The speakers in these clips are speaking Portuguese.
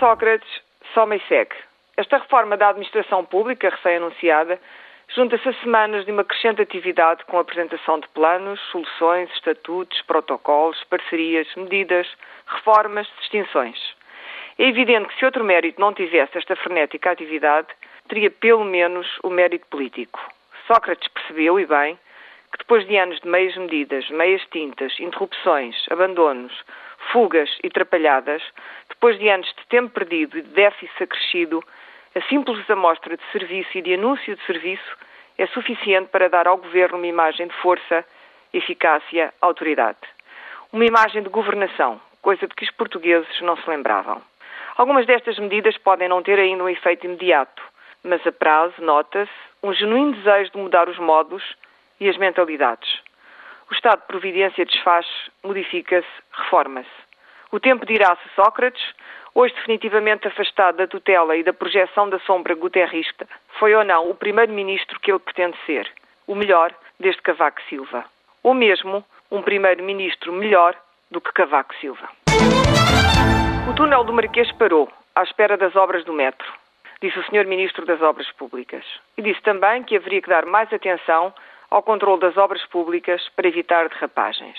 Sócrates, soma e segue. Esta reforma da administração pública, recém-anunciada, junta-se a semanas de uma crescente atividade com a apresentação de planos, soluções, estatutos, protocolos, parcerias, medidas, reformas, distinções. É evidente que se outro mérito não tivesse esta frenética atividade, teria pelo menos o mérito político. Sócrates percebeu, e bem, que depois de anos de meias medidas, meias tintas, interrupções, abandonos, fugas e trapalhadas, depois de anos de tempo perdido e de déficit acrescido, a simples amostra de serviço e de anúncio de serviço é suficiente para dar ao governo uma imagem de força, eficácia, autoridade. Uma imagem de governação, coisa de que os portugueses não se lembravam. Algumas destas medidas podem não ter ainda um efeito imediato, mas a prazo nota-se um genuíno desejo de mudar os modos e as mentalidades. O estado de providência desfaz, modifica-se, reforma-se. O tempo dirá-se Sócrates, hoje definitivamente afastado da tutela e da projeção da sombra guterrista, foi ou não o primeiro-ministro que ele pretende ser, o melhor desde Cavaco Silva. Ou mesmo um primeiro-ministro melhor do que Cavaco Silva. O túnel do Marquês parou, à espera das obras do metro, disse o Sr. Ministro das Obras Públicas. E disse também que haveria que dar mais atenção ao controle das obras públicas para evitar derrapagens.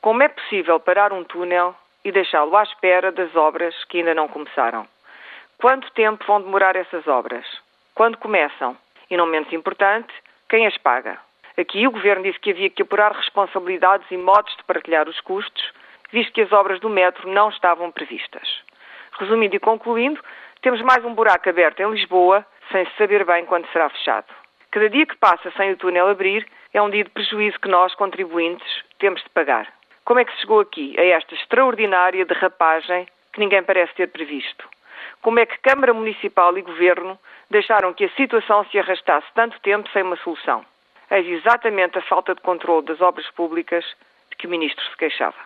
Como é possível parar um túnel e deixá-lo à espera das obras que ainda não começaram? Quanto tempo vão demorar essas obras? Quando começam? E não menos importante, quem as paga? Aqui o Governo disse que havia que apurar responsabilidades e modos de partilhar os custos, visto que as obras do metro não estavam previstas. Resumindo e concluindo, temos mais um buraco aberto em Lisboa, sem se saber bem quando será fechado. Cada dia que passa sem o túnel abrir é um dia de prejuízo que nós, contribuintes, temos de pagar. Como é que se chegou aqui, a esta extraordinária derrapagem que ninguém parece ter previsto? Como é que Câmara Municipal e Governo deixaram que a situação se arrastasse tanto tempo sem uma solução? Eis exatamente a falta de controle das obras públicas de que o Ministro se queixava.